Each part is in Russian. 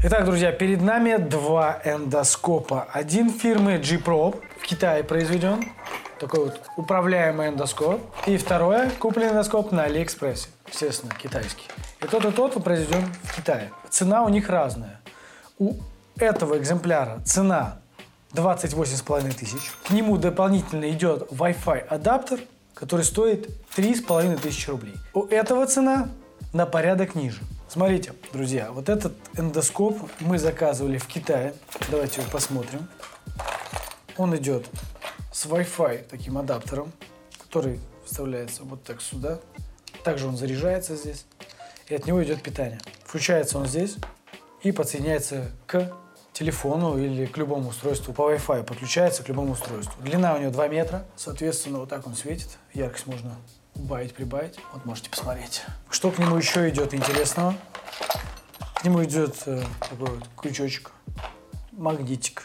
Итак, друзья, перед нами два эндоскопа. Один фирмы G-Probe, в Китае произведен. Такой вот управляемый эндоскоп. И второе, купленный эндоскоп на Алиэкспрессе. Естественно, китайский. И тот, и тот произведен в Китае. Цена у них разная. У этого экземпляра цена 28,5 тысяч. К нему дополнительно идет Wi-Fi адаптер, который стоит 3,5 тысячи рублей. У этого цена на порядок ниже. Смотрите, друзья, вот этот эндоскоп мы заказывали в Китае. Давайте его посмотрим. Он идет с Wi-Fi таким адаптером, который вставляется вот так сюда. Также он заряжается здесь. И от него идет питание. Включается он здесь и подсоединяется к телефону или к любому устройству по Wi-Fi, подключается к любому устройству. Длина у него 2 метра, соответственно, вот так он светит. Яркость можно убавить, прибавить. Вот можете посмотреть. Что к нему еще идет интересного? К нему идет э, такой вот крючочек, магнитик.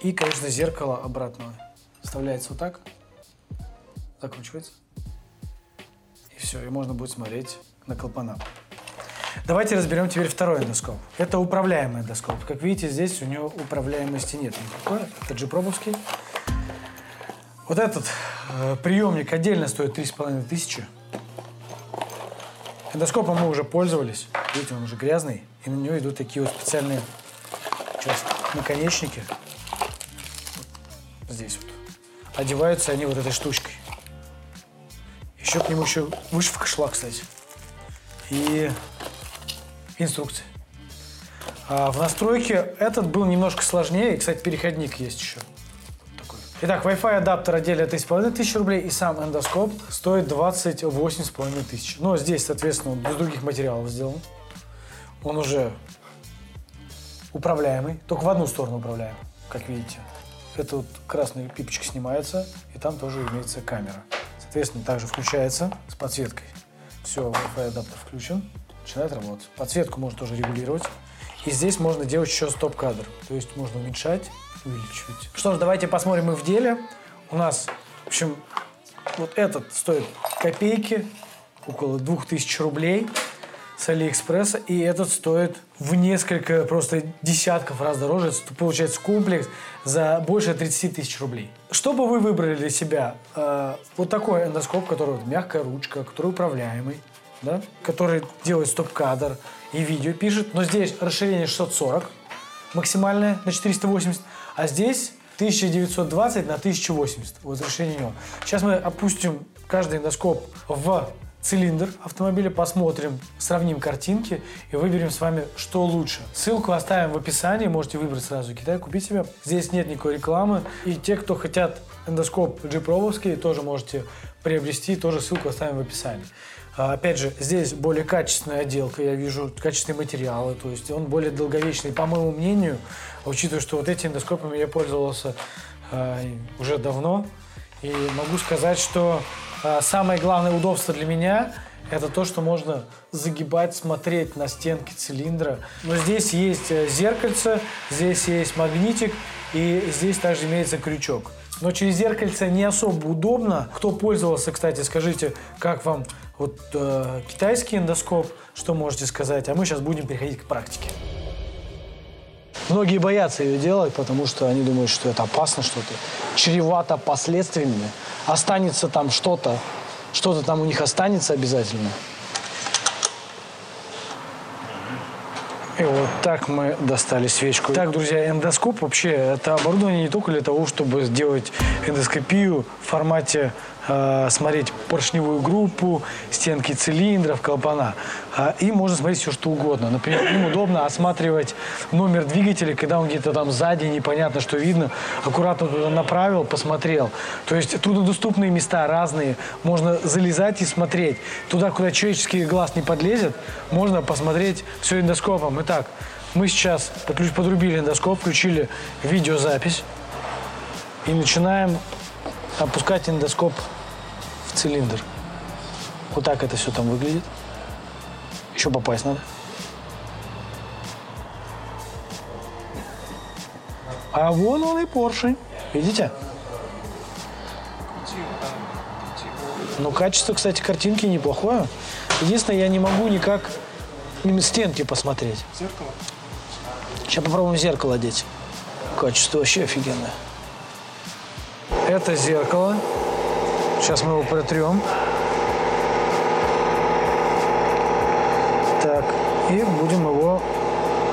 И, конечно, зеркало обратное. Вставляется вот так, закручивается. И все, и можно будет смотреть на клапана. Давайте разберем теперь второй эндоскоп. Это управляемый эндоскоп. Как видите, здесь у него управляемости нет никакой. Это джипробовский. Вот этот э, приемник отдельно стоит 3,5 тысячи. Эндоскопом мы уже пользовались. Видите, он уже грязный. И на него идут такие вот специальные сейчас, наконечники. Вот здесь вот. Одеваются они вот этой штучкой. Еще к нему еще вышивка шла, кстати. И инструкция. А в настройке этот был немножко сложнее. Кстати, переходник есть еще. Итак, Wi-Fi адаптер отдельно 3,5 тысяч рублей, и сам эндоскоп стоит 28,5 тысяч. Но здесь, соответственно, он без других материалов сделан. Он уже управляемый, только в одну сторону управляем, как видите. Эта вот красная пипочка снимается, и там тоже имеется камера. Соответственно, также включается с подсветкой. Все, Wi-Fi адаптер включен, начинает работать. Подсветку можно тоже регулировать. И здесь можно делать еще стоп-кадр. То есть можно уменьшать, увеличивать. Что ж, давайте посмотрим их в деле. У нас, в общем, вот этот стоит копейки, около 2000 рублей с Алиэкспресса, и этот стоит в несколько, просто десятков раз дороже. Это получается комплекс за больше 30 тысяч рублей. Что бы вы выбрали для себя? Э, вот такой эндоскоп, который вот, мягкая ручка, который управляемый, да, который делает стоп-кадр и видео пишет, но здесь расширение 640 максимальное на 480, а здесь 1920 на 1080 вот разрешение него. Сейчас мы опустим каждый эндоскоп в цилиндр автомобиля, посмотрим, сравним картинки и выберем с вами, что лучше. Ссылку оставим в описании, можете выбрать сразу Китай, купить себе. Здесь нет никакой рекламы. И те, кто хотят эндоскоп G-Pro, тоже можете приобрести, тоже ссылку оставим в описании. А, Опять же, здесь более качественная отделка, я вижу качественные материалы, то есть он более долговечный, по моему мнению, учитывая, что вот эти эндоскопами я пользовался э, уже давно, и могу сказать, что э, самое главное удобство для меня это то, что можно загибать, смотреть на стенки цилиндра. Но здесь есть э, зеркальце, здесь есть магнитик, и здесь также имеется крючок. Но через зеркальце не особо удобно. Кто пользовался, кстати, скажите, как вам вот э, китайский эндоскоп, что можете сказать? А мы сейчас будем переходить к практике. Многие боятся ее делать, потому что они думают, что это опасно что-то, чревато последствиями. Останется там что-то, что-то там у них останется обязательно. И вот так мы достали свечку. Так, друзья, эндоскоп вообще это оборудование не только для того, чтобы сделать эндоскопию в формате э, смотреть поршневую группу, стенки цилиндров, клапана. А, и можно смотреть все, что угодно. Например, им удобно осматривать номер двигателя, когда он где-то там сзади, непонятно, что видно. Аккуратно туда направил, посмотрел. То есть труднодоступные места разные. Можно залезать и смотреть. Туда, куда человеческий глаз не подлезет, можно посмотреть все эндоскопом. Итак, мы сейчас подрубили эндоскоп, включили видеозапись и начинаем опускать эндоскоп цилиндр. Вот так это все там выглядит. Еще попасть надо. А вон он и поршень. Видите? Ну, качество, кстати, картинки неплохое. Единственное, я не могу никак мимо стенки посмотреть. Зеркало? Сейчас попробуем зеркало одеть. Качество вообще офигенное. Это зеркало. Сейчас мы его протрем. Так, и будем его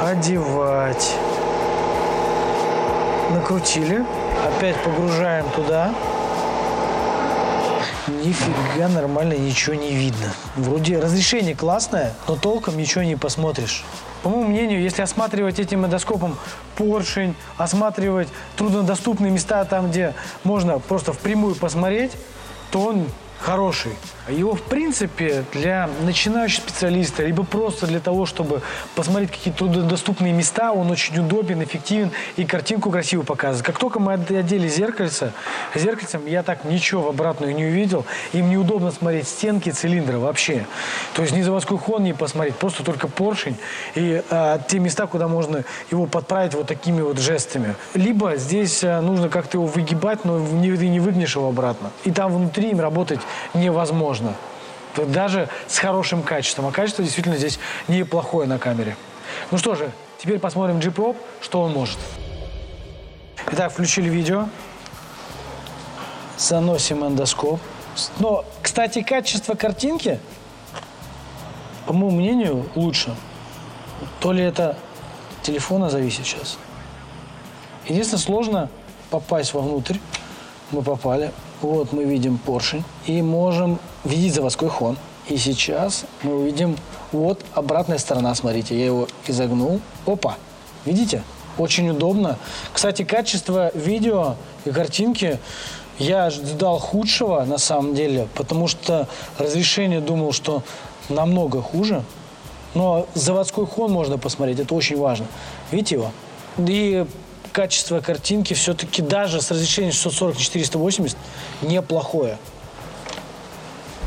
одевать. Накрутили. Опять погружаем туда. Нифига нормально ничего не видно. Вроде разрешение классное, но толком ничего не посмотришь. По моему мнению, если осматривать этим эндоскопом поршень, осматривать труднодоступные места там, где можно просто впрямую посмотреть, то он хороший. Его, в принципе, для начинающего специалиста, либо просто для того, чтобы посмотреть какие-то труднодоступные места, он очень удобен, эффективен и картинку красиво показывает. Как только мы одели зеркальце, зеркальцем я так ничего в обратную не увидел. Им неудобно смотреть стенки цилиндра вообще. То есть ни заводской хон не посмотреть, просто только поршень и а, те места, куда можно его подправить вот такими вот жестами. Либо здесь а, нужно как-то его выгибать, но не, не выгнешь его обратно. И там внутри им работать невозможно. Даже с хорошим качеством. А качество действительно здесь неплохое на камере. Ну что же, теперь посмотрим G-Prop, что он может. Итак, включили видео. Заносим эндоскоп. Но, кстати, качество картинки, по моему мнению, лучше. То ли это телефона зависит сейчас. Единственное, сложно попасть вовнутрь. Мы попали. Вот мы видим поршень и можем видеть заводской хон. И сейчас мы увидим вот обратная сторона, смотрите, я его изогнул. Опа, видите? Очень удобно. Кстати, качество видео и картинки я ждал худшего на самом деле, потому что разрешение думал, что намного хуже. Но заводской хон можно посмотреть, это очень важно. Видите его? И качество картинки все-таки даже с разрешением 640 на 480 неплохое.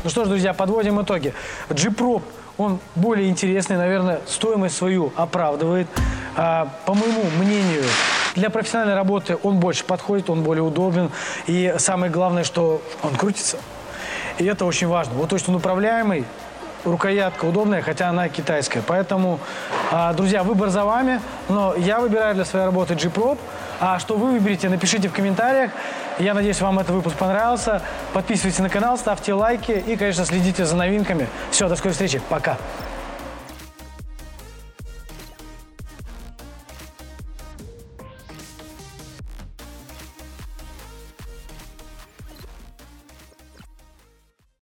Ну что ж, друзья, подводим итоги. G-Pro, он более интересный, наверное, стоимость свою оправдывает. А, по моему мнению, для профессиональной работы он больше подходит, он более удобен. И самое главное, что он крутится. И это очень важно. Вот то, что он управляемый, рукоятка удобная, хотя она китайская. Поэтому, а, друзья, выбор за вами. Но я выбираю для своей работы G-Prop. А что вы выберете, напишите в комментариях. Я надеюсь, вам этот выпуск понравился. Подписывайтесь на канал, ставьте лайки и, конечно, следите за новинками. Все, до скорой встречи. Пока.